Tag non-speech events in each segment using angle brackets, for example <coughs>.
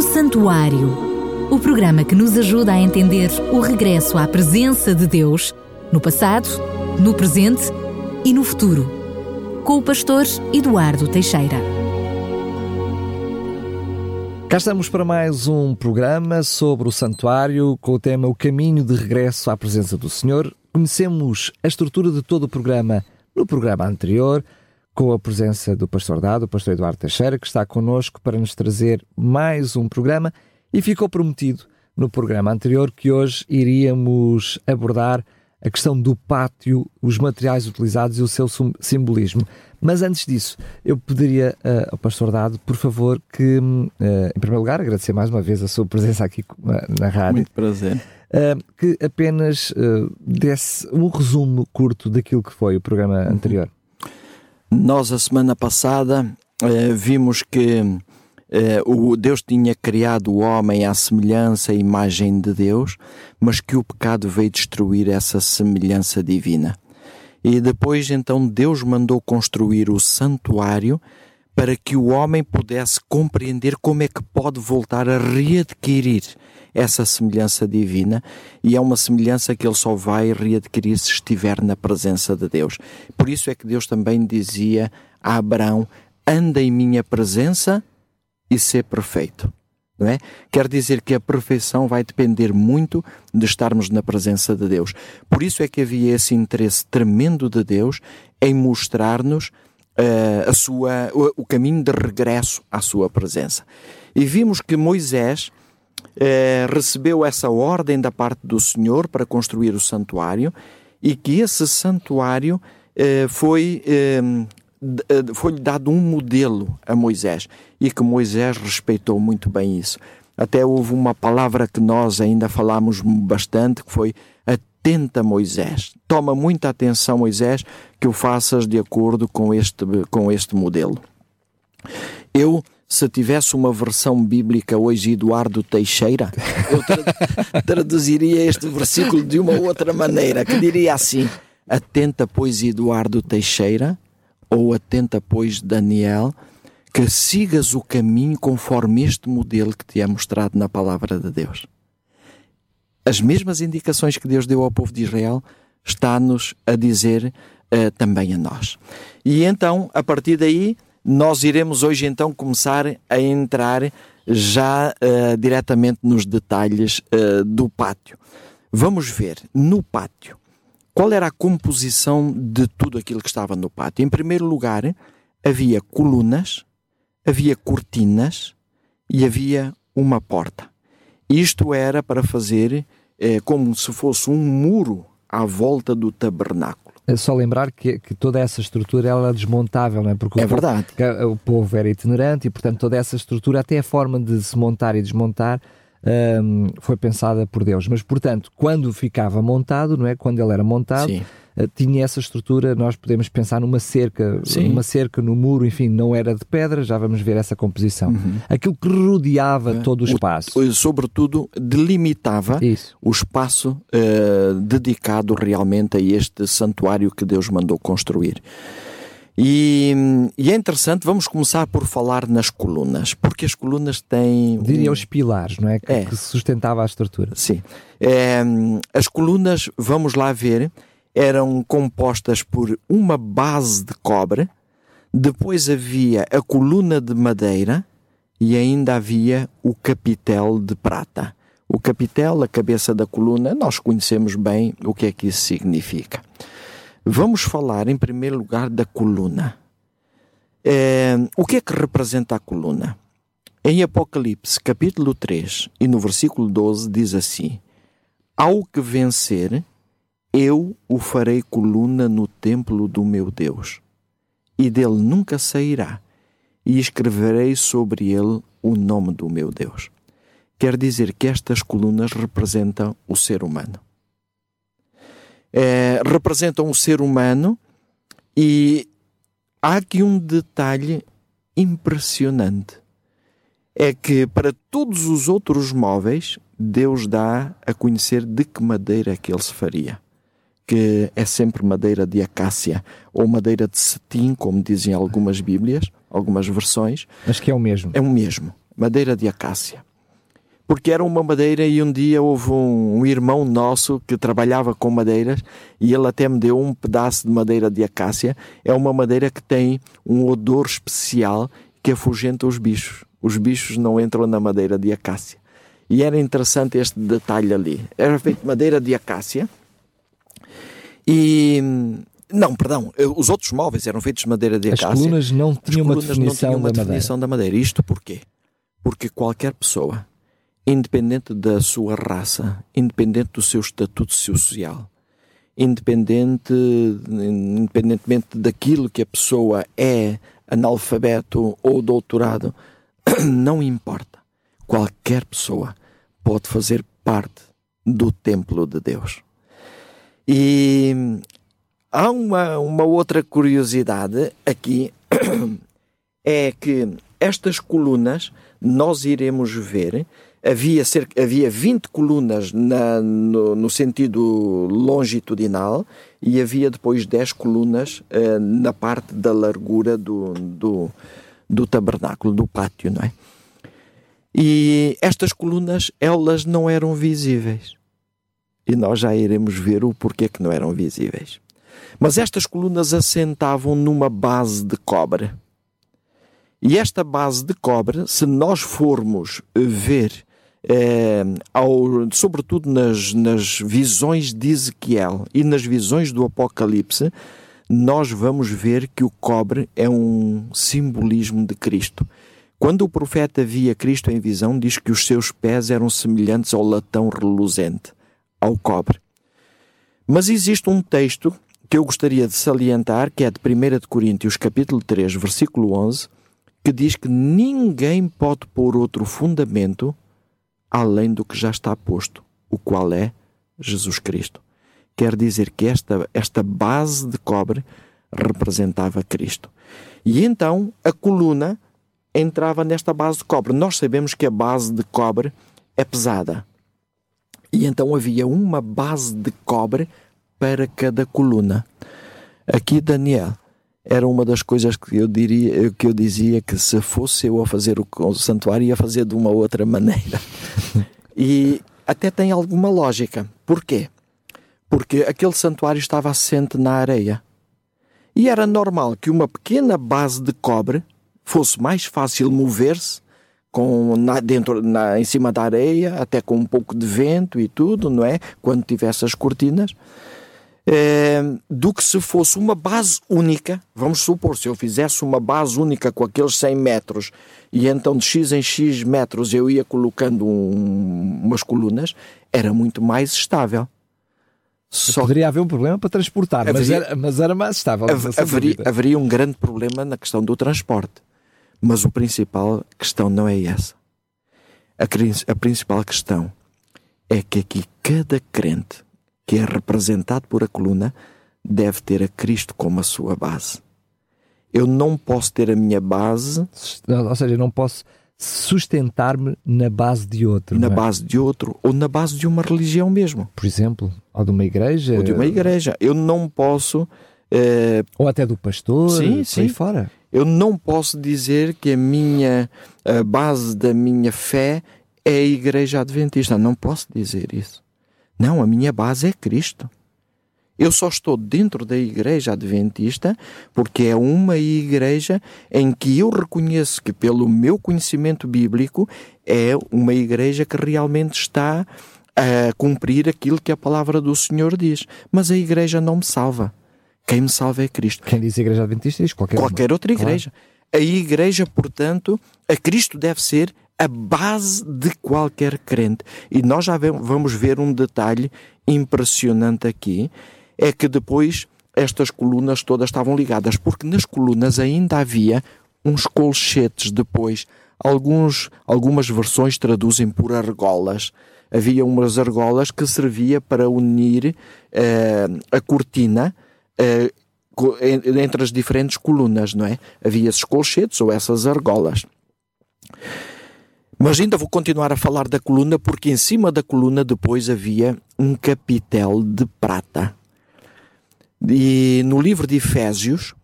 O Santuário. O programa que nos ajuda a entender o regresso à presença de Deus no passado, no presente e no futuro. Com o pastor Eduardo Teixeira. Cá estamos para mais um programa sobre o santuário com o tema O caminho de regresso à presença do Senhor. Conhecemos a estrutura de todo o programa no programa anterior, com a presença do pastor Dado, o pastor Eduardo Teixeira, que está connosco para nos trazer mais um programa e ficou prometido no programa anterior que hoje iríamos abordar a questão do pátio, os materiais utilizados e o seu simbolismo. Mas antes disso, eu pediria uh, ao pastor Dado, por favor, que, uh, em primeiro lugar, agradecer mais uma vez a sua presença aqui na rádio. Muito prazer. Uh, que apenas desse um resumo curto daquilo que foi o programa uhum. anterior. Nós, a semana passada, vimos que o Deus tinha criado o homem à semelhança e imagem de Deus, mas que o pecado veio destruir essa semelhança divina. E depois então Deus mandou construir o santuário para que o homem pudesse compreender como é que pode voltar a readquirir essa semelhança divina, e é uma semelhança que ele só vai readquirir se estiver na presença de Deus. Por isso é que Deus também dizia a Abraão: anda em minha presença e ser perfeito não é? Quer dizer que a perfeição vai depender muito de estarmos na presença de Deus. Por isso é que havia esse interesse tremendo de Deus em mostrar-nos uh, a sua, o, o, caminho de regresso à sua presença. E vimos que Moisés uh, recebeu essa ordem da parte do Senhor para construir o santuário e que esse santuário uh, foi eh, foi-lhe dado um modelo a Moisés e que Moisés respeitou muito bem isso. Até houve uma palavra que nós ainda falamos bastante, que foi atenta Moisés. Toma muita atenção, Moisés, que o faças de acordo com este, com este modelo. Eu, se tivesse uma versão bíblica hoje, Eduardo Teixeira, eu tra <laughs> traduziria este versículo de uma outra maneira, que diria assim: Atenta, pois, Eduardo Teixeira, ou atenta, pois, Daniel, que sigas o caminho conforme este modelo que te é mostrado na palavra de Deus. As mesmas indicações que Deus deu ao povo de Israel está-nos a dizer uh, também a nós. E então, a partir daí, nós iremos hoje então começar a entrar já uh, diretamente nos detalhes uh, do pátio. Vamos ver no pátio qual era a composição de tudo aquilo que estava no pátio? Em primeiro lugar, havia colunas, havia cortinas e havia uma porta. Isto era para fazer eh, como se fosse um muro à volta do tabernáculo. É só lembrar que, que toda essa estrutura era desmontável, não é? Porque é verdade. o povo era itinerante e, portanto, toda essa estrutura, até a forma de se montar e desmontar, um, foi pensada por Deus. Mas, portanto, quando ficava montado, não é? Quando ele era montado, uh, tinha essa estrutura. Nós podemos pensar numa cerca, Sim. numa cerca no muro, enfim, não era de pedra. Já vamos ver essa composição. Uhum. Aquilo que rodeava é. todo o espaço, o, sobretudo, delimitava Isso. o espaço uh, dedicado realmente a este santuário que Deus mandou construir. E, e, é interessante, vamos começar por falar nas colunas, porque as colunas têm. Diria um... os pilares, não é? Que, é. que sustentava a estrutura. Sim. É, as colunas, vamos lá ver, eram compostas por uma base de cobre, depois havia a coluna de madeira e ainda havia o capitel de prata. O capitel, a cabeça da coluna, nós conhecemos bem o que é que isso significa. Vamos falar em primeiro lugar da coluna. É, o que é que representa a coluna? Em Apocalipse, capítulo 3 e no versículo 12, diz assim: Ao que vencer, eu o farei coluna no templo do meu Deus, e dele nunca sairá, e escreverei sobre ele o nome do meu Deus. Quer dizer que estas colunas representam o ser humano é, representam o ser humano e há aqui um detalhe impressionante. É que para todos os outros móveis, Deus dá a conhecer de que madeira é que ele se faria. Que é sempre madeira de acácia ou madeira de cetim, como dizem algumas Bíblias, algumas versões. Mas que é o mesmo. É o mesmo, madeira de acácia. porque era uma madeira e um dia houve um, um, irmão nosso que trabalhava com madeiras e ele até me deu um pedaço de madeira de acácia. É uma madeira que tem um odor especial que afugenta os bichos. Os bichos não entram na madeira de acácia. E era interessante este detalhe ali. Era feito de madeira de acácia e não, perdão, os outros móveis eram feitos de madeira de acácia. As colunas não tinham uma definição, uma da, definição madeira. da madeira. Isto porquê? Porque qualquer pessoa, independente da sua raça, independente do seu estatuto social, independente, independentemente daquilo que a pessoa é, analfabeto ou doutorado, <coughs> não importa. Qualquer pessoa pode fazer parte do templo de Deus. E há uma, uma outra curiosidade aqui, <clears throat> é que estas colunas nós iremos ver. Havia, cerca, havia 20 colunas na, no, no, sentido longitudinal e havia depois 10 colunas uh, na parte da largura do, do, do tabernáculo, do pátio, não é? E estas colunas, elas não eram visíveis e nós já iremos ver o porquê que não eram visíveis. Mas estas colunas assentavam numa base de cobre. E esta base de cobre, se nós formos ver, é, ao, sobretudo nas, nas visões de Ezequiel e nas visões do Apocalipse, nós vamos ver que o cobre é um simbolismo de Cristo. Quando o profeta via Cristo em visão, diz que os seus pés eram semelhantes ao latão reluzente ao cobre. Mas existe um texto que eu gostaria de salientar, que é de 1 de Coríntios, capítulo 3, versículo 11, que diz que ninguém pode pôr outro fundamento além do que já está posto, o qual é Jesus Cristo. Quer dizer que esta, esta base de cobre representava Cristo. E então a coluna entrava nesta base de cobre. Nós sabemos que a base de cobre é pesada. E então havia uma base de cobre para cada coluna. Aqui, Daniel, era uma das coisas que eu diria que eu dizia que se fosse eu a fazer o, o santuário ia fazer de uma outra maneira. <laughs> e até tem alguma lógica. Porquê? Porque aquele santuário estava assente na areia. E era normal que uma pequena base de cobre fosse mais fácil mover-se com na, dentro na, em cima da areia, até com um pouco de vento e tudo, não é? Quando tivesse as cortinas, é, do que se fosse uma base única. Vamos supor, se eu fizesse uma base única com aqueles 100 metros e então de x em x metros eu ia colocando um, umas colunas, era muito mais estável. Só Poderia haver um problema para transportar, haveria, mas, era, mas era mais estável. Haveria, haveria um grande problema na questão do transporte. Mas o principal questão não é essa. A, a principal questão é que aqui cada crente que é representado por a coluna deve ter a Cristo como a sua base. Eu não posso ter a minha base. Ou seja, eu não posso sustentar-me na base de outro. Na é? base de outro, ou na base de uma religião mesmo. Por exemplo, ou de uma igreja. Ou de uma igreja. Eu não posso. Eh, ou até do pastor, sim, sim. fora. Eu não posso dizer que a minha a base da minha fé é a Igreja Adventista. Não posso dizer isso. Não, a minha base é Cristo. Eu só estou dentro da Igreja Adventista porque é uma igreja em que eu reconheço que, pelo meu conhecimento bíblico, é uma igreja que realmente está a cumprir aquilo que a palavra do Senhor diz. Mas a igreja não me salva. Quem me salva é Cristo. Quem diz Igreja Adventista diz qualquer, qualquer outra igreja. Claro. A igreja, portanto, a Cristo deve ser a base de qualquer crente. E nós já vamos ver um detalhe impressionante aqui: é que depois estas colunas todas estavam ligadas, porque nas colunas ainda havia uns colchetes depois. Alguns, algumas versões traduzem por argolas. Havia umas argolas que servia para unir uh, a cortina entre as diferentes colunas, não é? Havia esses colchetes ou essas argolas. Mas ainda vou continuar a falar da coluna, porque em cima da coluna depois havia um capitel de prata. E no livro de Efésios,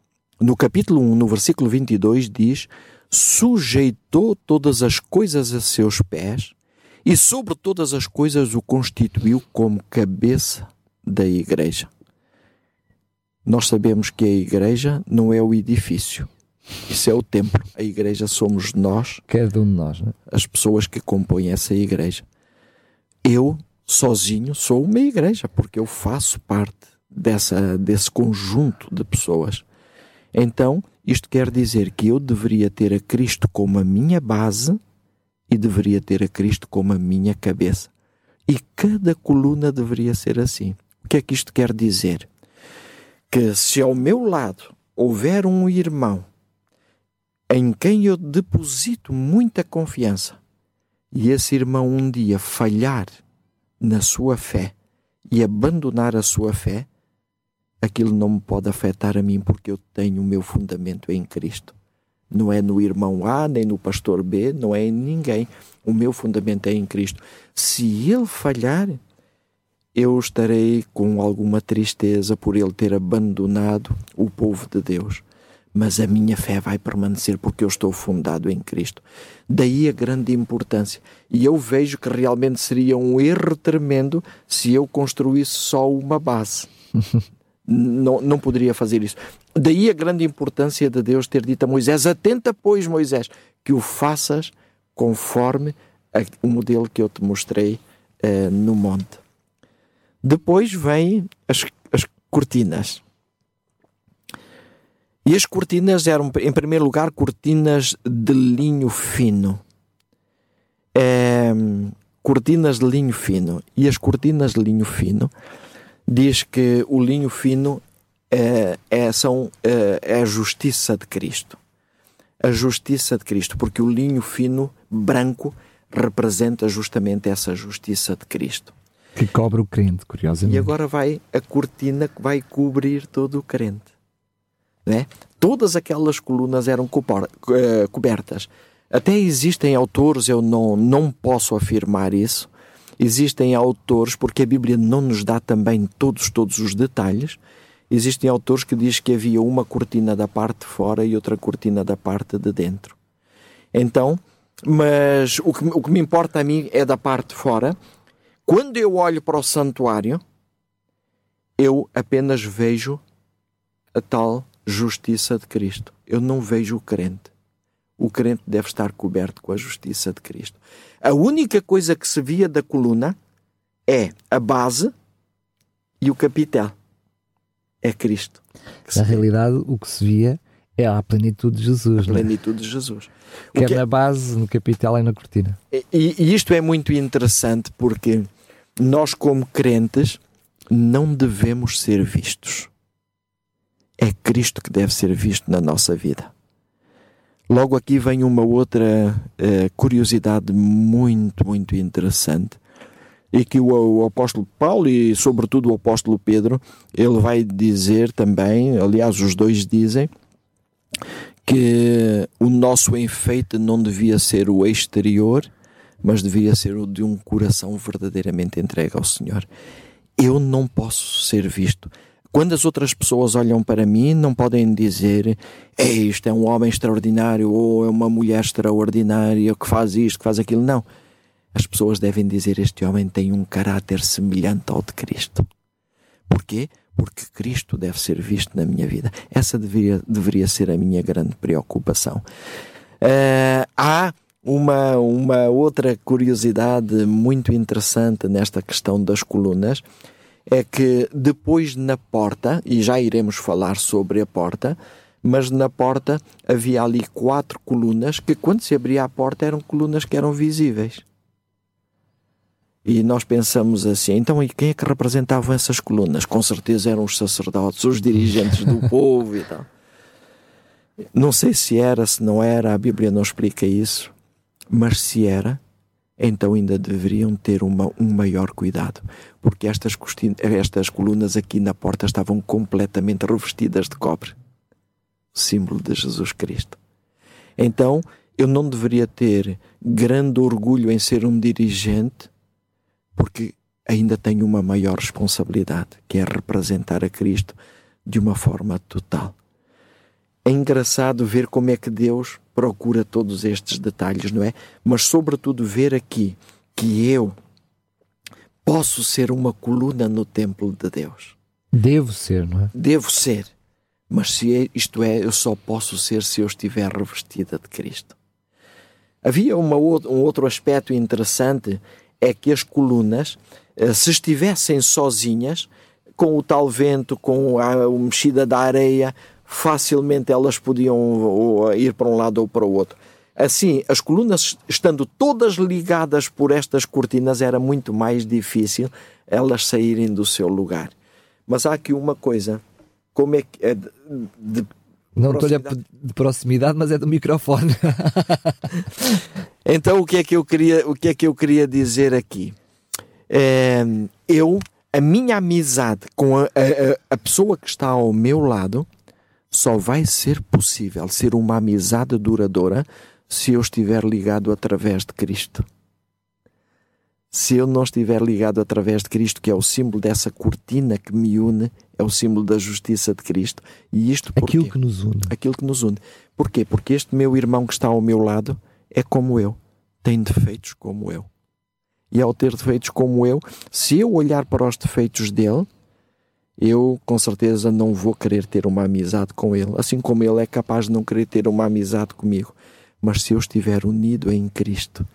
no capítulo 1, no versículo 22, diz: Sujeitou todas as coisas a seus pés e sobre todas as coisas o constituiu como cabeça da igreja. Nós sabemos que a igreja não é o edifício, isso é o templo. A igreja somos nós, cada um de nós, né? as pessoas que compõem essa igreja. Eu, sozinho, sou uma igreja, porque eu faço parte dessa, desse conjunto de pessoas. Então, isto quer dizer que eu deveria ter a Cristo como a minha base e deveria ter a Cristo como a minha cabeça. E cada coluna deveria ser assim. O que é que isto quer dizer? Que se ao meu lado houver um irmão em quem eu deposito muita confiança e esse irmão um dia falhar na sua fé e abandonar a sua fé, aquilo não me pode afetar a mim porque eu tenho o meu fundamento em Cristo. Não é no irmão A, nem no pastor B, não é em ninguém. O meu fundamento é em Cristo. Se ele falhar, eu estarei com alguma tristeza por ele ter abandonado o povo de Deus. Mas a minha fé vai permanecer porque eu estou fundado em Cristo. Daí a grande importância. E eu vejo que realmente seria um erro tremendo se eu construísse só uma base. <laughs> não, não poderia fazer isso. Daí a grande importância de Deus ter dito a Moisés: Atenta, pois, Moisés, que o faças conforme a, o modelo que eu te mostrei uh, no monte. Depois vêm as, as cortinas. E as cortinas eram, em primeiro lugar, cortinas de linho fino. É, cortinas de linho fino. E as cortinas de linho fino diz que o linho fino é, é, são, é, é a justiça de Cristo. A justiça de Cristo, porque o linho fino, branco, representa justamente essa justiça de Cristo. Que cobre o crente, curiosamente. E agora vai a cortina que vai cobrir todo o crente. Né? Todas aquelas colunas eram eh, cobertas. Até existem autores, eu não, não posso afirmar isso, Existem autores, porque a Bíblia não nos dá também todos, todos os detalhes, existem autores que dizem que havia uma cortina da parte de fora e outra cortina da parte de dentro. Então, mas o que, o que me importa a mim é da parte de fora. Quando eu olho para o santuário, eu apenas vejo a tal justiça de Cristo. Eu não vejo o crente. O crente deve estar coberto com a justiça de Cristo. A única coisa que se via da coluna é a base e o capitel. É Cristo. Na realidade, o que se via é a plenitude de Jesus. A é? plenitude de Jesus. Quer que... É na base, no capitel e na cortina. E, e isto é muito interessante porque nós, como crentes, não devemos ser vistos. É Cristo que deve ser visto na nossa vida. Logo aqui vem uma outra uh, curiosidade muito, muito interessante e que o, o, apóstolo Paulo e sobretudo o apóstolo Pedro, ele vai dizer também, aliás os dois dizem, que o nosso enfeite não devia ser o exterior, mas devia ser o de um coração verdadeiramente entregue ao Senhor. Eu não posso ser visto quando as outras pessoas olham para mim, não podem dizer Ei, isto é um homem extraordinário ou é uma mulher extraordinária que faz isto, que faz aquilo. Não. As pessoas devem dizer este homem tem um caráter semelhante ao de Cristo. Porquê? Porque Cristo deve ser visto na minha vida. Essa deveria, deveria ser a minha grande preocupação. Uh, há uma, uma outra curiosidade muito interessante nesta questão das colunas é que depois na porta, e já iremos falar sobre a porta, mas na porta havia ali quatro colunas que, quando se abria a porta, eram colunas que eram visíveis. E nós pensamos assim, então e quem é que representavam essas colunas? Com certeza eram os sacerdotes, os dirigentes do <laughs> povo e tal. Não sei se era, se não era, a Bíblia não explica isso, mas se era, então ainda deveriam ter uma, um maior cuidado, porque estas, estas colunas aqui na porta estavam completamente revestidas de cobre símbolo de Jesus Cristo. Então, eu não deveria ter grande orgulho em ser um dirigente, porque ainda tenho uma maior responsabilidade, que é representar a Cristo de uma forma total. É engraçado ver como é que Deus procura todos estes detalhes, não é? Mas, sobretudo, ver aqui que eu posso ser uma coluna no templo de Deus. Devo ser, não é? Devo ser. Mas se é, isto é, eu só posso ser se eu estiver revestida de Cristo. Havia uma, um outro aspecto interessante, é que as colunas, eh, se estivessem sozinhas, com o tal vento, com a mexida da areia, facilmente elas podiam ir para um lado ou para o outro. Assim, as colunas estando todas ligadas por estas cortinas, era muito mais difícil elas saírem do seu lugar. Mas há aqui uma coisa, como é que é de, de não estou de proximidade, mas é do microfone. <laughs> então o que é que eu queria, o que é que eu queria dizer aqui? É, eu, a minha amizade com a, a, a pessoa que está ao meu lado, só vai ser possível ser uma amizade duradoura se eu estiver ligado através de Cristo. Se eu não estiver ligado através de Cristo, que é o símbolo dessa cortina que me une, é o símbolo da justiça de Cristo. E isto Aquilo que nos une. Aquilo que nos une. Porquê? Porque este meu irmão que está ao meu lado é como eu, tem defeitos como eu. E ao ter defeitos como eu, se eu olhar para os defeitos dele, eu com certeza não vou querer ter uma amizade com ele, assim como ele é capaz de não querer ter uma amizade comigo. Mas se eu estiver unido em Cristo,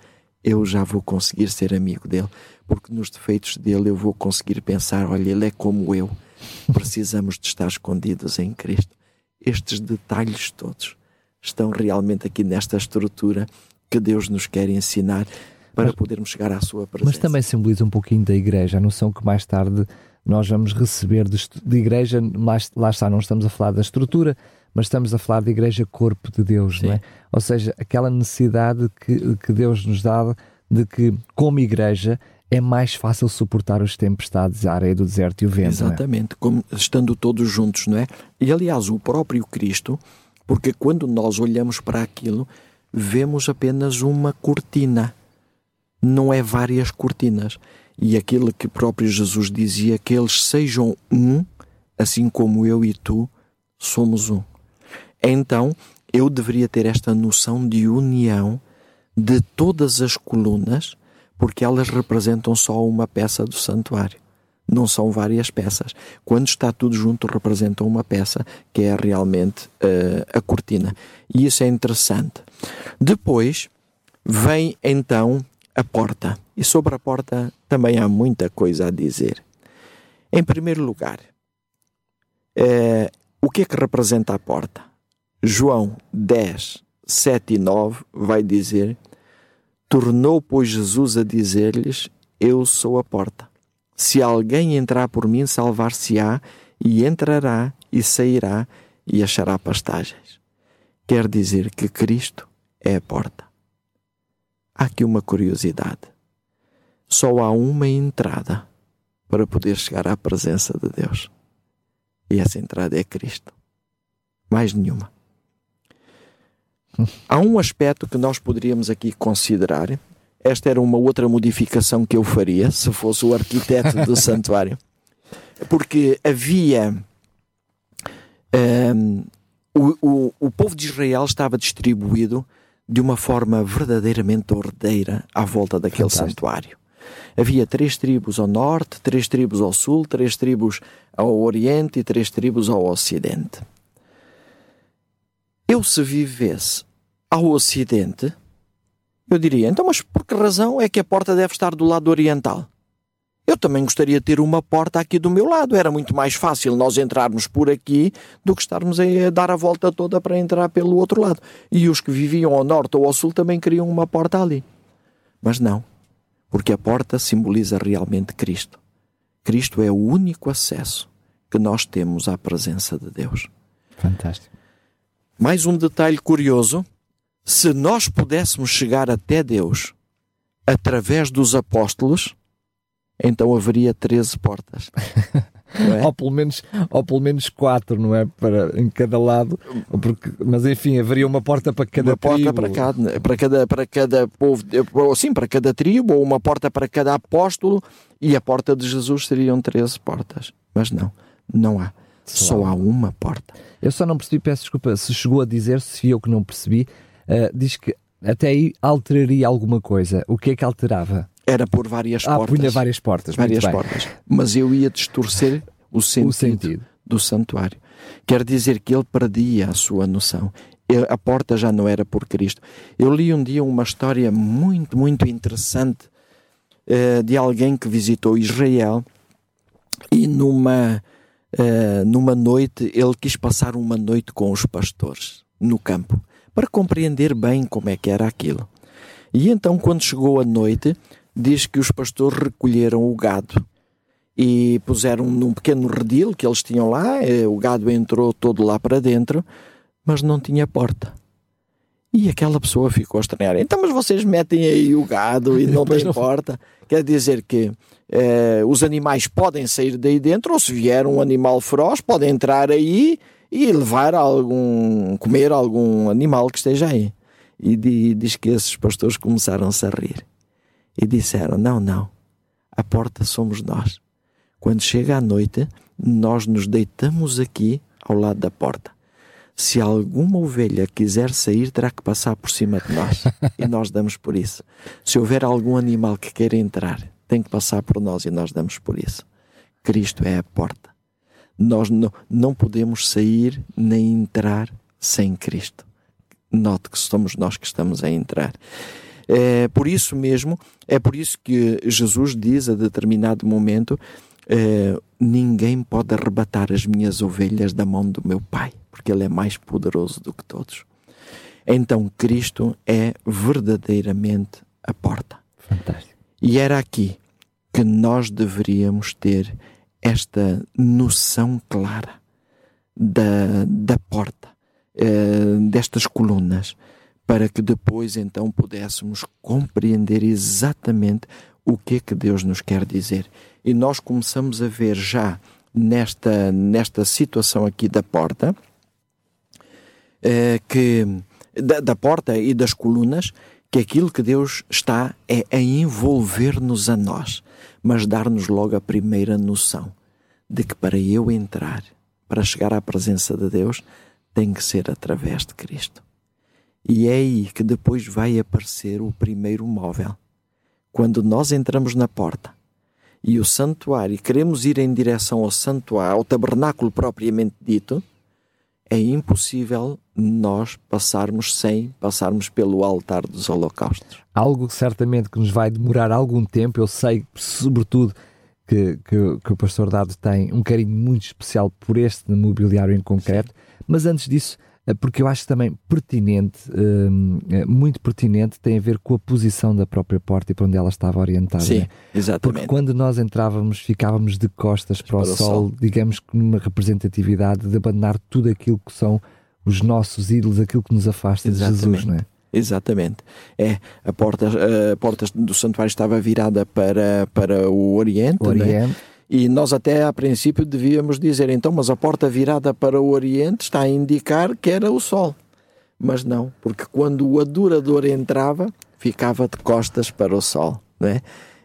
eu já vou conseguir ser amigo dele, porque nos defeitos dele eu vou conseguir pensar: olha, ele é como eu, precisamos de estar escondidos em Cristo. Estes detalhes todos estão realmente aqui nesta estrutura que Deus nos quer ensinar para mas, podermos chegar à sua presença. Mas também simboliza um pouquinho da igreja, a noção que mais tarde nós vamos receber de, de igreja, lá, lá está, não estamos a falar da estrutura, mas estamos a falar de igreja corpo de Deus, Sim. não é? Ou seja, aquela necessidade que, que Deus nos dá de que, como igreja, é mais fácil suportar os tempestades, a areia do deserto e o vento. É? Exatamente, é? como estando todos juntos, não é? E aliás, o próprio Cristo, porque quando nós olhamos para aquilo, vemos apenas uma cortina, não é várias cortinas. E aquilo que próprio Jesus dizia, que eles sejam um, assim como eu e tu somos um. Então, eu deveria ter esta noção de união de todas as colunas, porque elas representam só uma peça do santuário. Não são várias peças. Quando está tudo junto, representam uma peça que é realmente uh, a cortina. E isso é interessante. Depois vem então a porta. E sobre a porta também há muita coisa a dizer. Em primeiro lugar, uh, o que é que representa a porta? João 10, 7 e 9 vai dizer: Tornou, pois, Jesus a dizer-lhes: Eu sou a porta. Se alguém entrar por mim, salvar-se-á, e entrará e sairá e achará pastagens. Quer dizer que Cristo é a porta. Há aqui uma curiosidade. Só há uma entrada para poder chegar à presença de Deus. E essa entrada é Cristo. Mais nenhuma. Há um aspecto que nós poderíamos aqui considerar. Esta era uma outra modificação que eu faria se fosse o arquiteto do <laughs> santuário, porque havia. Um, o, o, o povo de Israel estava distribuído de uma forma verdadeiramente ordeira à volta daquele Fantástico. santuário. Havia três tribos ao norte, três tribos ao sul, três tribos ao oriente e três tribos ao ocidente. Eu, se vivesse ao Ocidente, eu diria, então, mas por que razão é que a porta deve estar do lado oriental? Eu também gostaria de ter uma porta aqui do meu lado. Era muito mais fácil nós entrarmos por aqui do que estarmos a dar a volta toda para entrar pelo outro lado. E os que viviam ao norte ou ao sul também queriam uma porta ali. Mas não, porque a porta simboliza realmente Cristo. Cristo é o único acesso que nós temos à presença de Deus. Fantástico. Mais um detalhe curioso: se nós pudéssemos chegar até Deus através dos apóstolos, então haveria 13 portas. <laughs> É? ou, pelo menos, ou pelo menos quatro, não é? Para, em cada lado, porque, mas enfim, haveria uma porta para cada uma tribo. porta para cada, para cada, para cada povo, sim, para cada tribo, ou uma porta para cada apóstolo, e a porta de Jesus seriam 13 portas. Mas não, não há. Só, só há uma porta. Eu só não percebi, peço desculpa, se chegou a dizer, se eu que não percebi, uh, diz que até aí alteraria alguma coisa. O que é que alterava? Era por várias ah, portas. punha várias portas. Várias portas. Mas eu ia distorcer o sentido, o sentido, do santuário. Quer dizer que ele perdia a sua noção. A porta já não era por Cristo. Eu li um dia uma história muito, muito interessante uh, de alguém que visitou Israel e numa, uh, numa noite ele quis passar uma noite com os pastores no campo para compreender bem como é que era aquilo. E então, quando chegou a noite, diz que os pastores recolheram o gado e puseram num pequeno redil que eles tinham lá, eh, o gado entrou todo lá para dentro, mas não tinha porta. E aquela pessoa ficou a estranhar. Então, mas vocês metem aí o gado e <laughs> não tem porta? Quer dizer que eh, os animais podem sair daí dentro, ou se vier um animal feroz, pode entrar aí e levar algum, comer algum animal que esteja aí. E diz que esses pastores começaram-se a rir e disseram: Não, não, a porta somos nós. Quando chega a noite, nós nos deitamos aqui ao lado da porta. Se alguma ovelha quiser sair, terá que passar por cima de nós. e nós damos por isso. Se houver algum animal que queira entrar, tem que passar por nós e nós damos por isso. Cristo é a porta. Nós não, não podemos sair nem entrar sem Cristo. Note que somos nós que estamos a entrar. É por isso mesmo, é por isso que Jesus diz a determinado momento: é, ninguém pode arrebatar as minhas ovelhas da mão do meu Pai, porque Ele é mais poderoso do que todos. Então Cristo é verdadeiramente a porta. Fantástico. E era aqui que nós deveríamos ter esta noção clara da, da porta, eh, destas colunas, para que depois então pudéssemos compreender exatamente o que é que Deus nos quer dizer. E nós começamos a ver já nesta, nesta situação aqui da porta, eh, que da, da, porta e das colunas, que aquilo que Deus está é a envolver-nos a nós, mas dar-nos logo a primeira noção de que para eu entrar, para chegar à presença de Deus, tem que ser através de Cristo. E é aí que depois vai aparecer o primeiro móvel. Quando nós entramos na porta e o santuário, queremos ir em direção ao santuário, ao tabernáculo propriamente dito, é impossível nós passarmos sem passarmos pelo altar dos holocaustos. Algo certamente que nos vai demorar algum tempo, eu sei, sobretudo, que, que, que o pastor Dado tem um carinho muito especial por este mobiliário em concreto, mas antes disso, porque eu acho também pertinente, hum, eh, muito pertinente, tem a ver com a posição da própria porta e para onde ela estava orientada. Sim, exatamente. Porque quando nós entrávamos, ficávamos de costas para, para o, sol, sol, digamos que numa representatividade de abandonar tudo aquilo que são os nossos ídolos, aquilo que nos afasta exatamente. de Jesus, não é? Exatamente. É, a porta, a porta do santuário estava virada para, para o Oriente. O Oriente. Né? E nós até a princípio devíamos dizer, então, mas a porta virada para o Oriente está a indicar que era o Sol. Mas não, porque quando o adorador entrava, ficava de costas para o Sol, não é?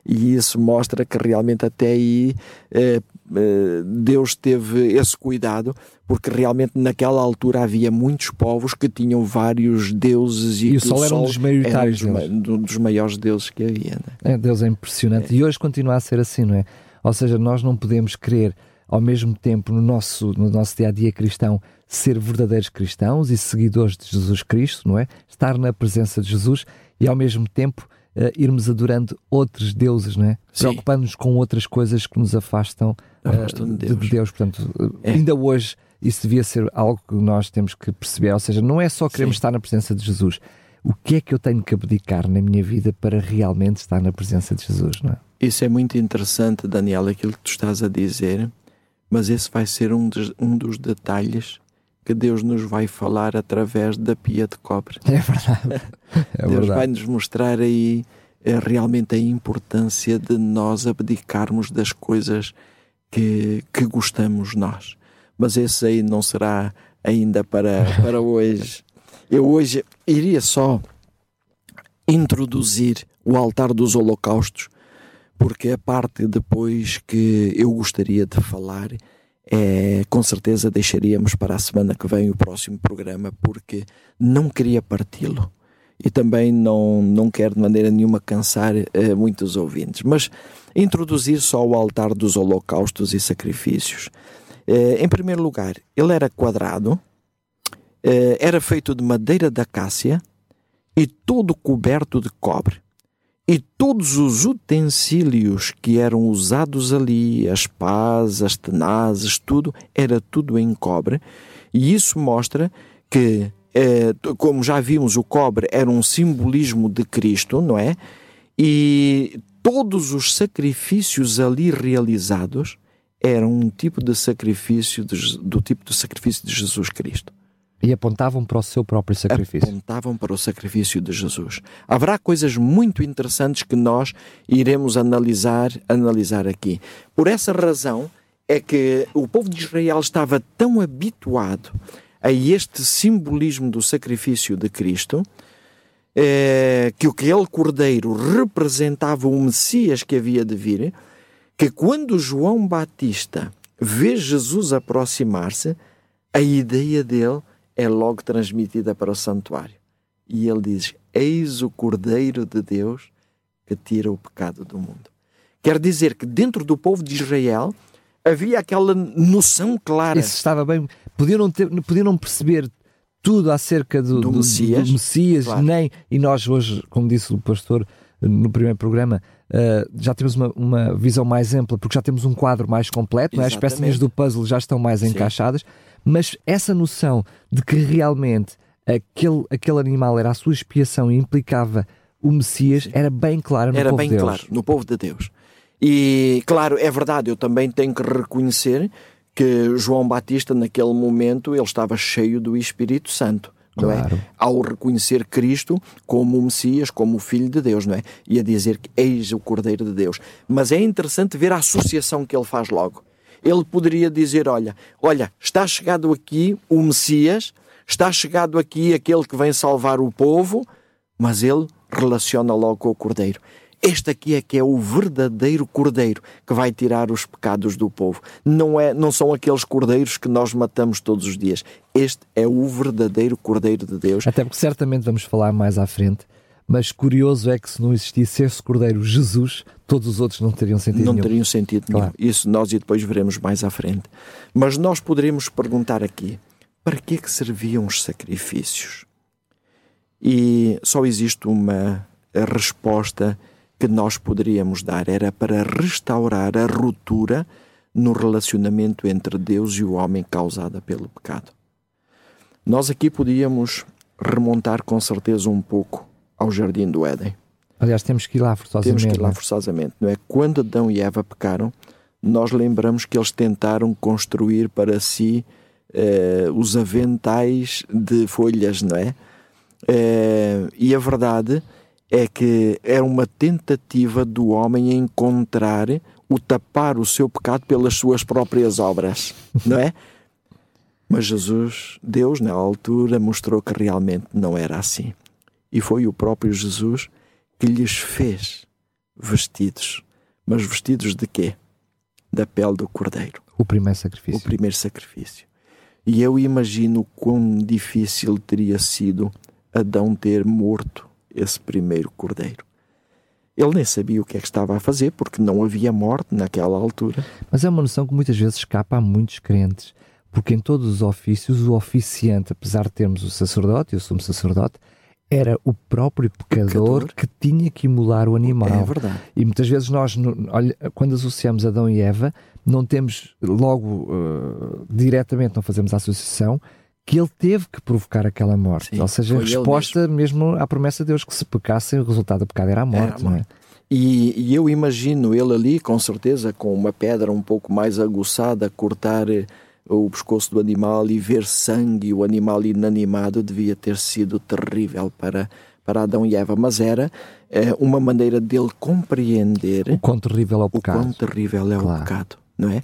E isso mostra que realmente até aí eh, eh, Deus teve esse cuidado, porque realmente naquela altura havia muitos povos que tinham vários deuses e, e o Sol era um dos maioritários, era um dos, um dos maiores deuses que havia. É? é? Deus é impressionante é. e hoje continua a ser assim, não é? Ou seja, nós não podemos querer, ao mesmo tempo, no nosso, no nosso dia a dia cristão, ser verdadeiros cristãos e seguidores de Jesus Cristo, não é? Estar na presença de Jesus e, ao mesmo tempo, uh, irmos adorando outros deuses, não é? Preocupando-nos com outras coisas que nos afastam, uh, de, Deus. de, Deus. Portanto, é. ainda hoje isso devia ser algo que nós temos que perceber. Ou seja, não é só queremos Sim. estar na presença de Jesus. O que é que eu tenho que abdicar na minha vida para realmente estar na presença de Jesus, não é? Isso é muito interessante, Daniel, aquilo que tu estás a dizer, mas esse vai ser um dos, um dos detalhes que Deus nos vai falar através da pia de cobre. É verdade. <laughs> É Deus vai nos mostrar aí é, realmente a importância de nós abdicarmos das coisas que, que gostamos nós. Mas esse aí não será ainda para, para <laughs> hoje. Eu hoje iria só introduzir o altar dos holocaustos porque a parte depois que eu gostaria de falar é, com certeza deixaríamos para a semana que vem o próximo programa, porque não queria parti-lo. e também não, não quero de maneira nenhuma cansar uh, muitos ouvintes, mas introduzir só o altar dos holocaustos e sacrifícios. Uh, em primeiro lugar, ele era quadrado, uh, era feito de madeira da cássia e todo coberto de cobre. E todos os utensílios que eram usados ali, as pás, as tenazes, tudo, era tudo em cobre. E isso mostra que eh, como já vimos, o cobre era um simbolismo de Cristo, não é? E todos os sacrifícios ali realizados eram um tipo de sacrifício de, do tipo de sacrifício de Jesus Cristo. E apontavam para o seu próprio sacrifício. Apontavam para o sacrifício de Jesus. Haverá coisas muito interessantes que nós iremos analisar, analisar aqui. Por essa razão é que o povo de Israel estava tão habituado a este simbolismo do sacrifício de Cristo, é, que aquele cordeiro representava o Messias que havia de vir, que quando João Batista vê Jesus aproximar-se, a ideia dele é logo transmitida para o santuário. E ele diz: Eis o Cordeiro de Deus que tira o pecado do mundo. Quer dizer que dentro do povo de Israel havia aquela noção clara. Isso estava bem. Podiam não, ter, podiam não perceber tudo acerca do, do, do Messias, do Messias claro. nem. E nós hoje, como disse o pastor no primeiro programa, uh, já temos uma, uma, visão mais ampla, porque já temos um quadro mais completo, é? as peças do puzzle já estão mais Sim. encaixadas, mas essa noção de que realmente aquele, aquele animal era a sua expiação e implicava o Messias era bem claro no era povo bem de Deus. claro no povo de Deus. E, claro, é verdade, eu também tenho que reconhecer que João Batista, naquele momento, ele estava cheio do Espírito Santo. Não é? claro. é? Ao reconhecer Cristo como o Messias, como o Filho de Deus, não é? E a dizer que eis o Cordeiro de Deus. Mas é interessante ver a associação que ele faz logo. Ele poderia dizer: Olha, olha, está chegado aqui o Messias, está chegado aqui aquele que vem salvar o povo, mas ele relaciona logo com o Cordeiro. Este aqui é que é o verdadeiro cordeiro que vai tirar os pecados do povo. Não, é, não são aqueles cordeiros que nós matamos todos os dias. Este é o verdadeiro cordeiro de Deus. Até porque certamente vamos falar mais à frente. Mas curioso é que se não existisse esse cordeiro Jesus, todos os outros não teriam sentido não nenhum. teriam sentido claro. nenhum. Isso nós e depois veremos mais à frente. Mas nós poderemos perguntar aqui, para que é que serviam os sacrifícios? E só existe uma resposta que nós poderíamos dar era para restaurar a ruptura no relacionamento entre Deus e o homem causada pelo pecado. Nós aqui podíamos remontar com certeza um pouco ao jardim do Éden. Aliás, temos que ir lá forçosamente. Temos que ir lá é? forçosamente, não é? Quando Adão e Eva pecaram, nós lembramos que eles tentaram construir para si eh, os aventais de folhas, não é? Eh, e a verdade é que é uma tentativa do homem encontrar o tapar o seu pecado pelas suas próprias obras, <laughs> não é? Mas Jesus, Deus, na altura, mostrou que realmente não era assim. E foi o próprio Jesus que lhes fez vestidos. Mas vestidos de quê? Da pele do cordeiro. O primeiro sacrifício. O primeiro sacrifício. E eu imagino quão difícil teria sido Adão ter morto esse primeiro cordeiro. Ele nem sabia o que é que estava a fazer, porque não havia morte naquela altura. Mas é uma noção que muitas vezes escapa a muitos crentes, porque em todos os ofícios, o oficiante, apesar de termos o sacerdote e o sumo sacerdote, era o próprio pecador, pecador, que tinha que imolar o animal. É verdade. E muitas vezes nós, olha, quando associamos Adão e Eva, não temos logo uh, diretamente, não fazemos a associação, que ele teve que provocar aquela morte. Sim, Ou seja, a resposta mesmo. mesmo. à promessa de Deus que se pecassem, o resultado do pecado era a morte. Era a morte. Não é? E, e, eu imagino ele ali, com certeza, com uma pedra um pouco mais aguçada, cortar eh, o pescoço do animal e ver sangue, o animal inanimado, devia ter sido terrível para, para Adão e Eva. Mas era é, uma maneira dele compreender o quão terrível é o pecado. O quão terrível é claro. o pecado, não é?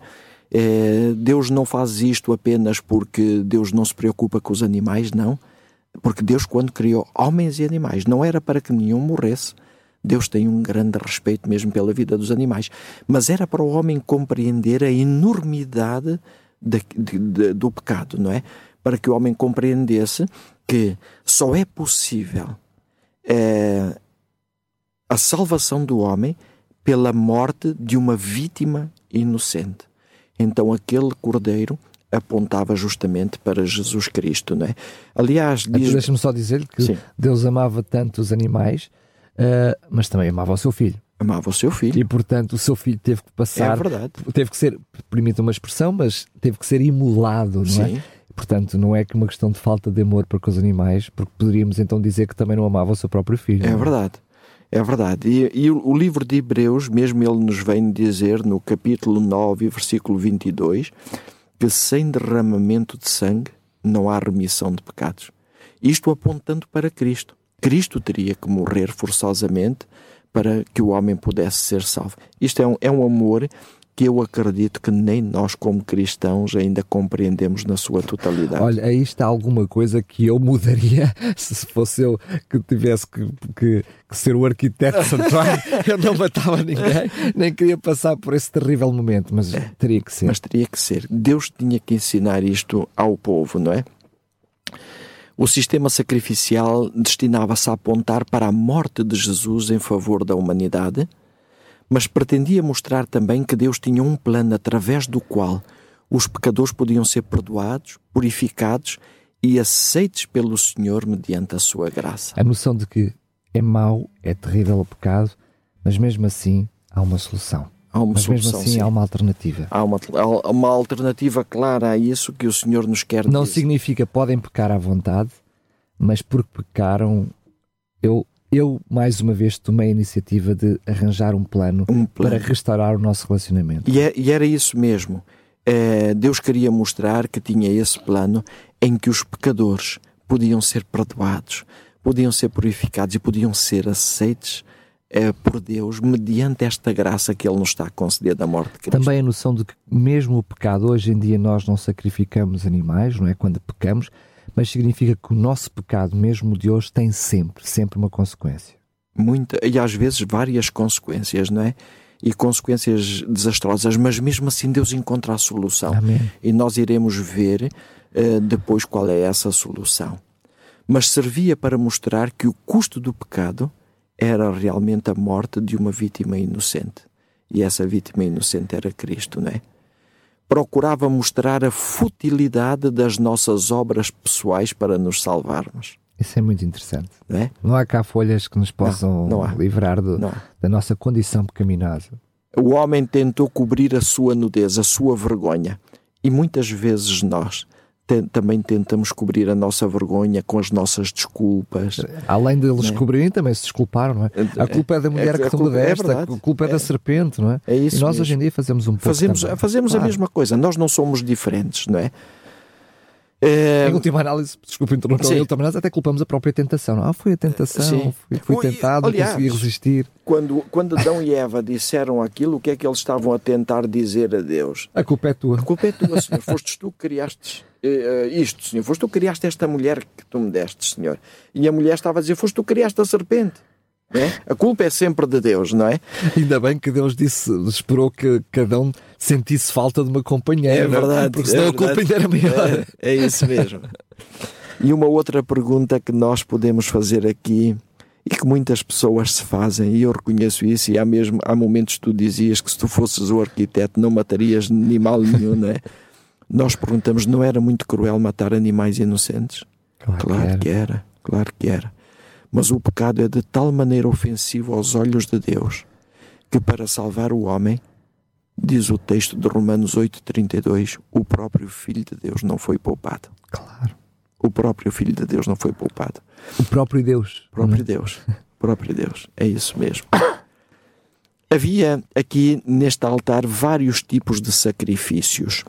É, Deus não faz isto apenas porque Deus não se preocupa com os animais, não. Porque Deus, quando criou homens e animais, não era para que nenhum morresse. Deus tem um grande respeito mesmo pela vida dos animais. Mas era para o homem compreender a enormidade de, de, de, do pecado, não é? Para que o homem compreendesse que só é possível é, a salvação do homem pela morte de uma vítima inocente. Então aquele cordeiro apontava justamente para Jesus Cristo, não é? Aliás, diz... Então, deixa-me só dizer que Sim. Deus amava tanto os animais, uh, mas também amava o seu filho. Amava o seu filho. E portanto o seu filho teve que passar. É verdade. Teve que ser, permite uma expressão, mas teve que ser imolado, não é? Sim. é? Portanto, não é que uma questão de falta de amor para com os animais, porque poderíamos então dizer que também não amava o seu próprio filho. É, é? verdade. É verdade. E, e o, o livro de Hebreus, mesmo ele nos vem dizer no capítulo 9, versículo 22, que sem derramamento de sangue não há remissão de pecados. Isto apontando para Cristo. Cristo teria que morrer forçosamente para que o homem pudesse ser salvo. Isto é um, é um amor que eu acredito que nem nós, como cristãos, ainda compreendemos na sua totalidade. Olha, aí está alguma coisa que eu mudaria <laughs> se fosse eu que tivesse que, que, que ser o arquiteto <laughs> santuário. eu não matava ninguém, nem queria passar por esse terrível momento, mas teria que ser. Mas teria que ser. Deus tinha que ensinar isto ao povo, não é? O sistema sacrificial destinava-se a apontar para a morte de Jesus em favor da humanidade mas pretendia mostrar também que Deus tinha um plano através do qual os pecadores podiam ser perdoados, purificados e aceites pelo Senhor mediante a sua graça. A noção de que é mau, é terrível o pecado, mas mesmo assim há uma solução. Há uma mas solução, mesmo assim sim. há uma alternativa. Há uma, há uma alternativa clara a isso que o Senhor nos quer Não dizer. significa podem pecar à vontade, mas porque pecaram, eu eu, mais uma vez, tomei a iniciativa de arranjar um plano, um plano. para restaurar o nosso relacionamento. E, é, e era isso mesmo. É, Deus queria mostrar que tinha esse plano em que os pecadores podiam ser perdoados, podiam ser purificados e podiam ser aceitos é, por Deus mediante esta graça que Ele nos está a conceder da morte de Cristo. Também a noção de que, mesmo o pecado, hoje em dia nós não sacrificamos animais, não é? Quando pecamos, mas significa que o nosso pecado, mesmo de hoje, tem sempre, sempre uma consequência. Muita, e às vezes várias consequências, não é? E consequências desastrosas, mas mesmo assim Deus encontra a solução. Amém. E nós iremos ver uh, depois qual é essa solução. Mas servia para mostrar que o custo do pecado era realmente a morte de uma vítima inocente. E essa vítima inocente era Cristo, não é? procurava mostrar a futilidade das nossas obras pessoais para nos salvarmos. Isso é muito interessante. Não, é? não há cá folhas que nos possam não, não livrar do, da nossa condição pecaminosa. O homem tentou cobrir a sua nudez, a sua vergonha. E muitas vezes nós também tentamos cobrir a nossa vergonha com as nossas desculpas. Além deles é? cobrirem, também se desculparam, não é? A culpa é da mulher é, que te modesta, é a culpa é, da serpente, não é? É isso. E nós mesmo. hoje em dia fazemos um pouco. Fazemos, fazemos claro. a mesma coisa, nós não somos diferentes, não é? É... Em última análise, desculpa interromper, em última análise até culpamos a própria tentação. Ah, foi a tentação, Sim. fui, fui tentado, Aliás, consegui resistir. Quando, quando Adão e Eva disseram aquilo, o que é que eles estavam a tentar dizer a Deus? A culpa é tua. A culpa é tua, Senhor. Fostes tu que criaste uh, isto, Senhor. Foste tu que criaste esta mulher que tu me deste, Senhor. E a mulher estava a dizer, foste tu que criaste a serpente. É? A culpa é sempre de Deus, não é? Ainda bem que Deus disse, esperou que cada um sentisse falta de uma companheira. É verdade. Porque senão é a culpa ainda era maior. É, é isso mesmo. e uma outra pergunta que nós podemos fazer aqui e que muitas pessoas se fazem, e eu reconheço isso, e há mesmo há momentos que tu dizias que se tu fosses o arquiteto não matarias animal nenhum, não é? <laughs> Nós perguntamos, não era muito cruel matar animais inocentes? Claro, claro que, era. que era, claro que era. Mas o pecado é de tal maneira ofensivo aos olhos de Deus que para salvar o homem, diz o texto de Romanos 8:32, o próprio filho de Deus não foi poupado. Claro. O próprio filho de Deus não foi poupado. O próprio Deus. O próprio Deus. O próprio Deus. É isso mesmo. <coughs> Havia aqui neste altar vários tipos de sacrifícios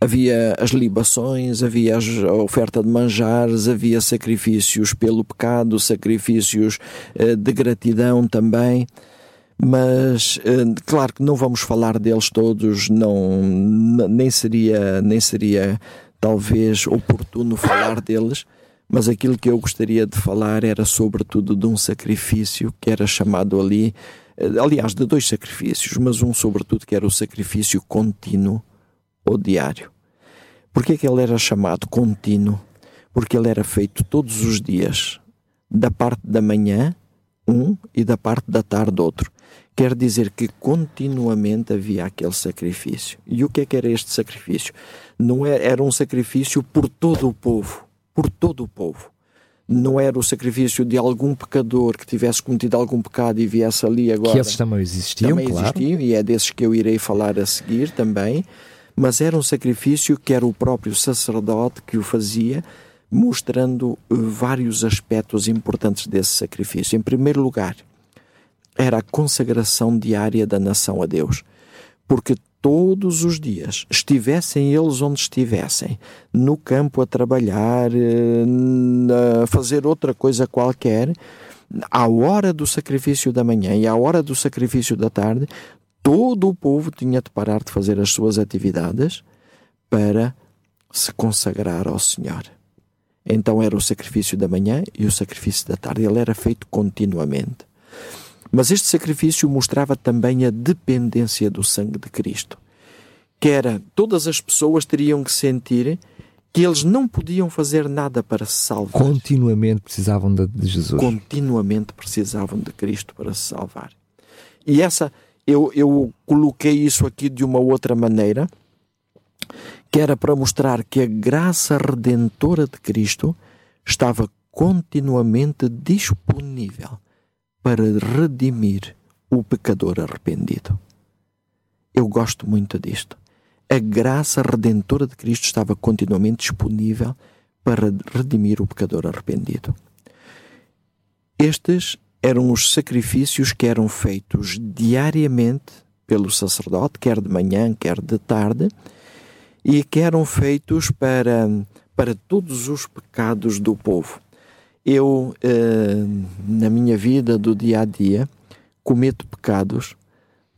havia as libações, havia a oferta de manjares, havia sacrifícios pelo pecado, sacrifícios eh, de gratidão também. Mas eh, claro que não vamos falar deles todos, não nem seria nem seria talvez oportuno falar deles, mas aquilo que eu gostaria de falar era sobretudo de um sacrifício que era chamado ali, eh, aliás, de dois sacrifícios, mas um sobretudo que era o sacrifício contínuo ou diário. Por que ele era chamado contínuo? Porque ele era feito todos os dias, da parte da manhã um e da parte da tarde outro. Quer dizer que continuamente havia aquele sacrifício. E o que é que era este sacrifício? Não era, é, era um sacrifício por todo o povo, por todo o povo. Não era o sacrifício de algum pecador que tivesse cometido algum pecado e viesse ali agora. Que esses também existiam, também claro. existiam, e é desses que eu irei falar a seguir também. Mas era um sacrifício que era o próprio sacerdote que o fazia, mostrando eh, vários aspectos importantes desse sacrifício. Em primeiro lugar, era a consagração diária da nação a Deus. Porque todos os dias, estivessem eles onde estivessem, no campo a trabalhar, eh, a fazer outra coisa qualquer, à hora do sacrifício da manhã e à hora do sacrifício da tarde, todo o povo tinha de parar de fazer as suas atividades para se consagrar ao Senhor. Então era o sacrifício da manhã e o sacrifício da tarde. Ele era feito continuamente. Mas este sacrifício mostrava também a dependência do sangue de Cristo. Que era, todas as pessoas teriam que sentir que eles não podiam fazer nada para se salvar. Continuamente precisavam de, Jesus. Continuamente precisavam de Cristo para se salvar. E essa, eu, eu coloquei isso aqui de uma outra maneira, que era para mostrar que a graça redentora de Cristo estava continuamente disponível para redimir o pecador arrependido. Eu gosto muito disto. A graça redentora de Cristo estava continuamente disponível para redimir o pecador arrependido. Estes eram os sacrifícios que eram feitos diariamente pelo sacerdote, quer de manhã, quer de tarde, e que eram feitos para, para todos os pecados do povo eu, eh, na minha vida do dia a dia, cometo pecados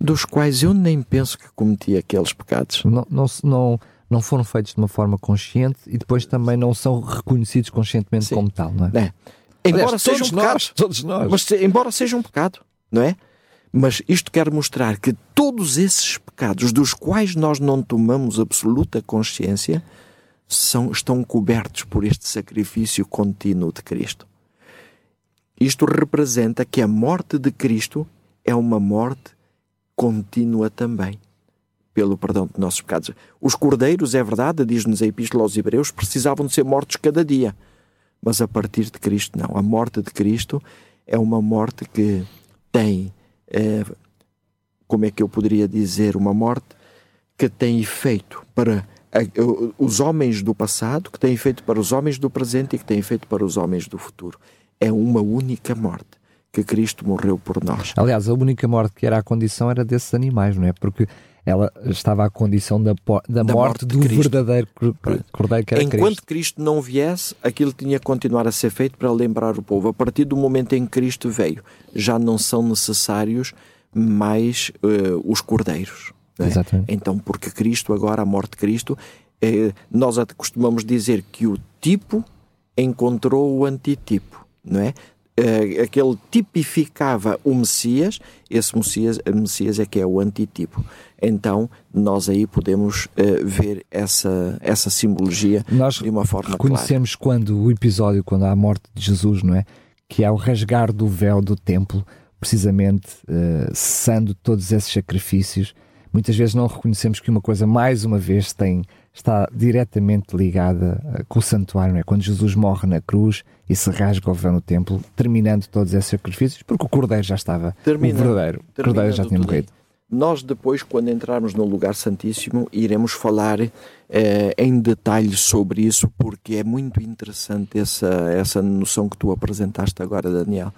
dos quais eu nem penso que cometi aqueles pecados. Não, não, não, não foram feitos de uma forma consciente e depois também não são reconhecidos conscientemente Sim. como tal, não é? é. Embora Aliás, seja um pecado, nós, todos nós. Mas, embora seja um pecado, não é? Mas isto quer mostrar que todos esses pecados dos quais nós não tomamos absoluta consciência são, estão cobertos por este sacrifício contínuo de Cristo. Isto representa que a morte de Cristo é uma morte contínua também, pelo perdão de nossos pecados. Os cordeiros, é verdade, diz-nos a Epístola aos Hebreus, precisavam de ser mortos cada dia. Mas a partir de Cristo, não. A morte de Cristo é uma morte que tem, é, como é que eu poderia dizer, uma morte que tem efeito para os homens do passado, que têm feito para os homens do presente e que têm feito para os homens do futuro. É uma única morte que Cristo morreu por nós. Aliás, a única morte que era a condição era desses animais, não é? Porque ela estava à condição da, da, da morte, morte do verdadeiro cordeiro que era Enquanto Cristo. Cristo não viesse, aquilo tinha que continuar a ser feito para lembrar o povo. A partir do momento em que Cristo veio, já não são necessários mais uh, os cordeiros. É? Exatamente. Então, porque Cristo, agora a morte de Cristo, eh, nós costumamos dizer que o tipo encontrou o antitipo, não é? Eh, aquele tipificava o Messias, esse Messias, Messias é que é o antitipo. Então, nós aí podemos uh, ver essa, essa simbologia nós de uma forma conhecemos quando o episódio, quando há a morte de Jesus, não é? Que é o rasgar do véu do templo, precisamente uh, cessando todos esses sacrifícios muitas vezes não reconhecemos que uma coisa, mais uma vez, tem, está diretamente ligada uh, com o santuário, é? Quando Jesus morre na cruz e se rasga o véu no templo, terminando todos esses sacrifícios, porque o Cordeiro já estava, Termina, o verdadeiro, o Cordeiro já tinha morrido. Nós depois, quando entrarmos no lugar santíssimo, iremos falar eh, em detalhe sobre isso, porque é muito interessante essa, essa noção que tu apresentaste agora, Daniel.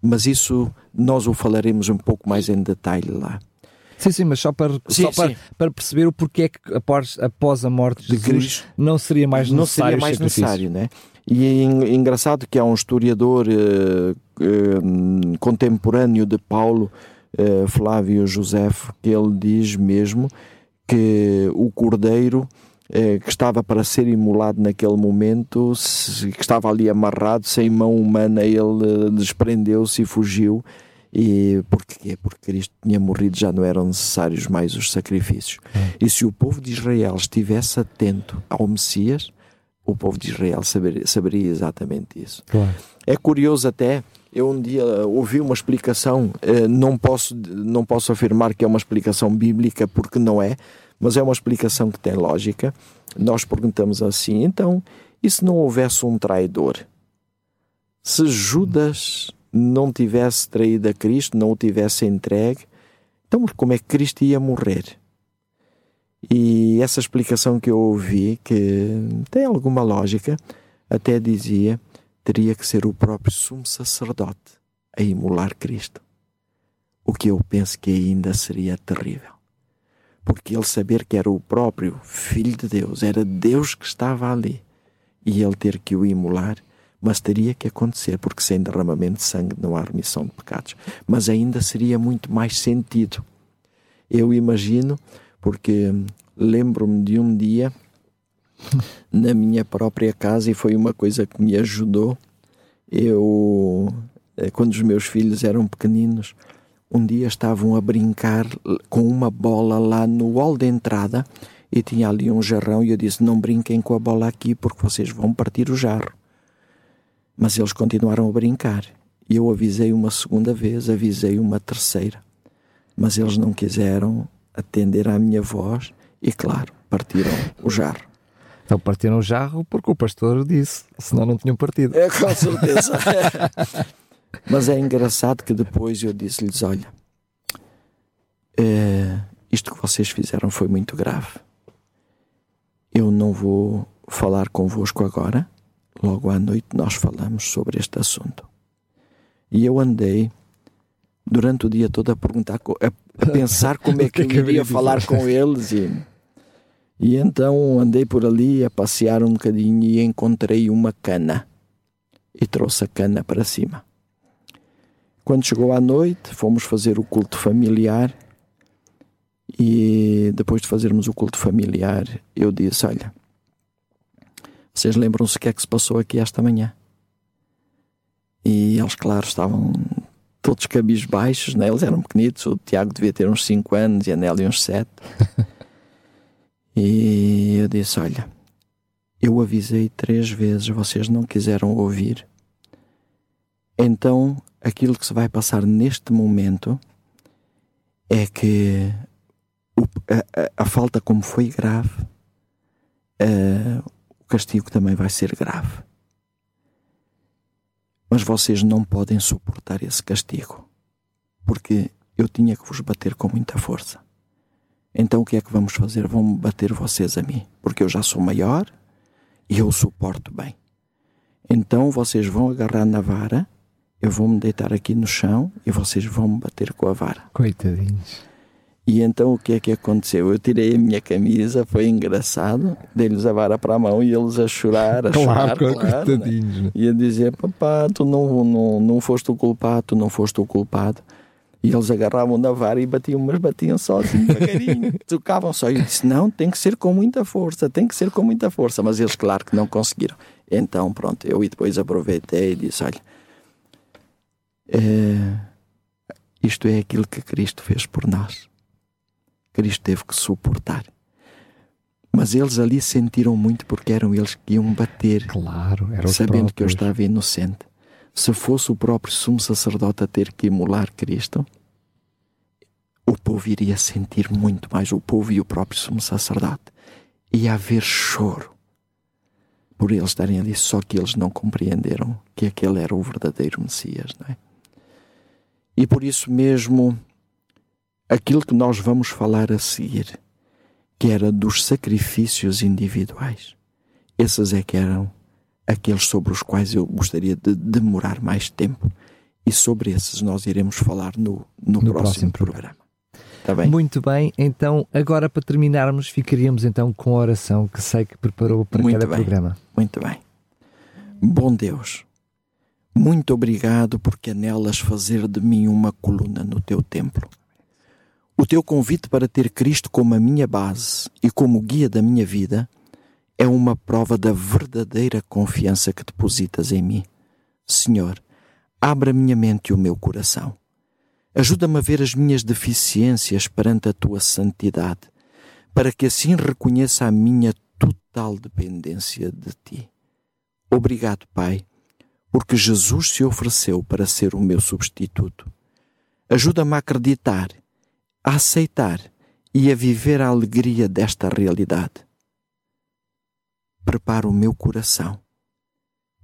Mas isso nós o falaremos um pouco mais em detalhe lá. Sim, sim, mas só para, sim, só para, para, perceber o porquê é que após, após a morte de, Jesus não seria mais não necessário. Não seria mais necessário, né? E é engraçado que há um historiador uh, uh, contemporâneo de Paulo, uh, Flávio José, que ele diz mesmo que o cordeiro que estava para ser imolado naquele momento, que estava ali amarrado, sem mão humana, ele desprendeu-se e fugiu e porquê? Porque Cristo tinha morrido, já não eram necessários mais os sacrifícios. Hum. E se o povo de Israel estivesse atento ao Messias, o povo de Israel saberia, saberia exatamente isso. Claro. É curioso até, eu um dia ouvi uma explicação, eh, não posso, não posso afirmar que é uma explicação bíblica, porque não é, mas é uma explicação que tem lógica. Nós perguntamos assim, então, e se não houvesse um traidor? Se Judas não tivesse traído a Cristo, não o tivesse entregue, então como é que Cristo ia morrer? E essa explicação que eu ouvi, que tem alguma lógica, até dizia teria que ser o próprio sumo sacerdote a imolar Cristo. O que eu penso que ainda seria terrível. Porque ele saber que era o próprio Filho de Deus, era Deus que estava ali, e ele ter que o imolar, mas teria que acontecer, porque sem derramamento de sangue não há remissão de pecados. Mas ainda seria muito mais sentido. Eu imagino, porque lembro-me de um dia <laughs> na minha própria casa e foi uma coisa que me ajudou. Eu, eh, quando os meus filhos eram pequeninos, um dia estavam a brincar com uma bola lá no hall de entrada e tinha ali um jarrão e eu disse: Não brinquem com a bola aqui porque vocês vão partir o jarro. Mas eles continuaram a brincar. E eu avisei uma segunda vez, avisei uma terceira. Mas eles não quiseram atender à minha voz e, claro, partiram o jarro. Então partiram o jarro porque o pastor disse, senão não tinham partido. É, com certeza. <laughs> Mas é engraçado que depois eu disse-lhes: olha, é, isto que vocês fizeram foi muito grave. Eu não vou falar convosco agora. Logo à noite nós falamos sobre este assunto. E eu andei durante o dia todo a perguntar, a, pensar como é <laughs> que, que eu iria falar com eles e e então andei por ali a passear um bocadinho e encontrei uma cana. E trouxe a cana para cima. Quando chegou à noite, fomos fazer o culto familiar. E depois de fazermos o culto familiar, eu disse: Olha, vocês lembram-se o que é que se passou aqui esta manhã? E eles, claro, estavam todos cabisbaixos, né? eles eram pequenitos. O Tiago devia ter uns 5 anos e a Nélia uns 7. <laughs> E eu disse: Olha, eu avisei três vezes, vocês não quiseram ouvir. Então, aquilo que se vai passar neste momento é que a, a, a, falta, como foi grave, uh, castigo também vai ser grave. Mas vocês não podem suportar esse castigo, porque eu tinha que vos bater com muita força. Então o que é que vamos fazer? Vão bater vocês a mim, porque eu já sou maior e eu suporto bem. Então vocês vão agarrar na vara, eu vou me deitar aqui no chão e vocês vão me bater com a vara. Coitadinhos. E então o que é que aconteceu? Eu tirei a minha camisa, foi engraçado, dei-lhes a vara para a mão e eles a chorar, a claro, chorar, claro, né? e a dizer, papá, tu não, não, não foste o culpado, tu não foste o culpado. E eles agarravam na vara e batiam, mas batiam sozinhos, devagarinho. <laughs> Tocavam só. E eu disse: não, tem que ser com muita força, tem que ser com muita força. Mas eles, claro que não conseguiram. Então, pronto, eu e depois aproveitei e disse: olha, é, isto é aquilo que Cristo fez por nós. Cristo teve que suportar. Mas eles ali sentiram muito porque eram eles que iam bater. Claro, era Sabendo que eu estava inocente se fosse o próprio sumo sacerdote a ter que imolar Cristo, o povo iria sentir muito mais, o povo e o próprio sumo sacerdote. Ia haver choro por eles estarem ali, só que eles não compreenderam que aquele era o verdadeiro Messias, não é? E por isso mesmo, aquilo que nós vamos falar a seguir, que era dos sacrifícios individuais, esses é que eram aqueles sobre os quais eu gostaria de demorar mais tempo. E sobre esses nós iremos falar no, no, no próximo, próximo, programa. Tá bem? Muito bem, então agora para terminarmos, ficaríamos então com a oração que sei que preparou para muito cada bem, programa. Muito bem. Bom Deus, muito obrigado porque anelas fazer de mim uma coluna no teu templo. O teu convite para ter Cristo como a minha base e como guia da minha vida é uma prova da verdadeira confiança que depositas em mim. Senhor, abra a minha mente e o meu coração. Ajuda-me a ver as minhas deficiências perante a tua santidade, para que assim reconheça a minha total dependência de Ti. Obrigado, Pai, porque Jesus se ofereceu para ser o meu substituto. Ajuda-me a acreditar, a aceitar e a viver a alegria desta realidade. Prepara o meu coração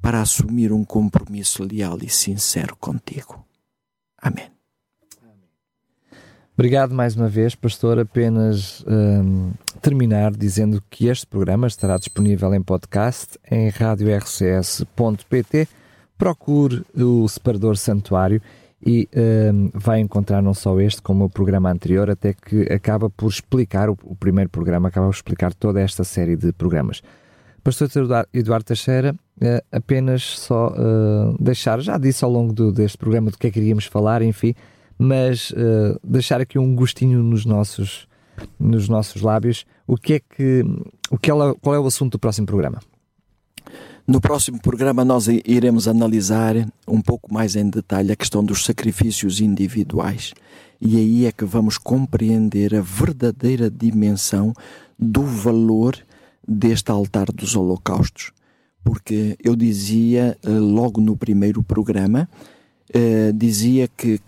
para assumir um compromisso leal e sincero contigo. Amém. Obrigado mais uma vez, pastor. Apenas um, terminar dizendo que este programa estará disponível em podcast em radiorcs.pt. Procure o separador Santuário e um, vai encontrar não só este como o programa anterior, até que acaba por explicar, o, o primeiro programa acaba por explicar toda esta série de programas. Pastor Eduardo Teixeira, uh, apenas só uh, deixar, já disse ao longo do, deste programa do que é que iríamos falar, enfim, mas uh, deixar aqui um gostinho nos nossos, nos nossos lábios. O que é que, o que ela, qual é o assunto do próximo programa? No próximo programa nós iremos analisar um pouco mais em detalhe a questão dos sacrifícios individuais. E aí é que vamos compreender a verdadeira dimensão do valor deste altar dos holocaustos. Porque eu dizia eh, logo no primeiro programa, eh, dizia que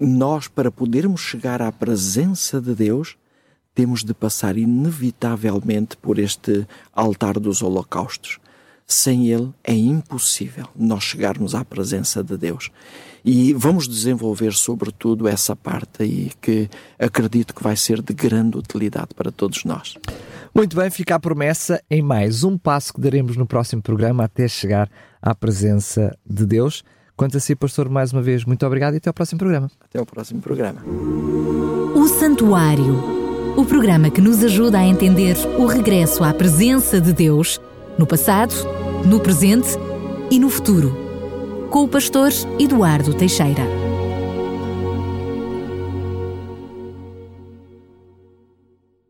nós, para podermos chegar à presença de Deus, temos de passar inevitavelmente por este altar dos holocaustos. Sem ele é impossível nós chegarmos à presença de Deus. E vamos desenvolver sobretudo essa parte aí que acredito que vai ser de grande utilidade para todos nós. Muito bem, fica a promessa em mais um passo que daremos no próximo programa até chegar à presença de Deus. Quanto a si, pastor, mais uma vez, muito obrigado e até ao próximo programa. Até ao próximo programa. O Santuário, o programa que nos ajuda a entender o regresso à presença de Deus no passado, no presente e no futuro. Com o pastor Eduardo Teixeira.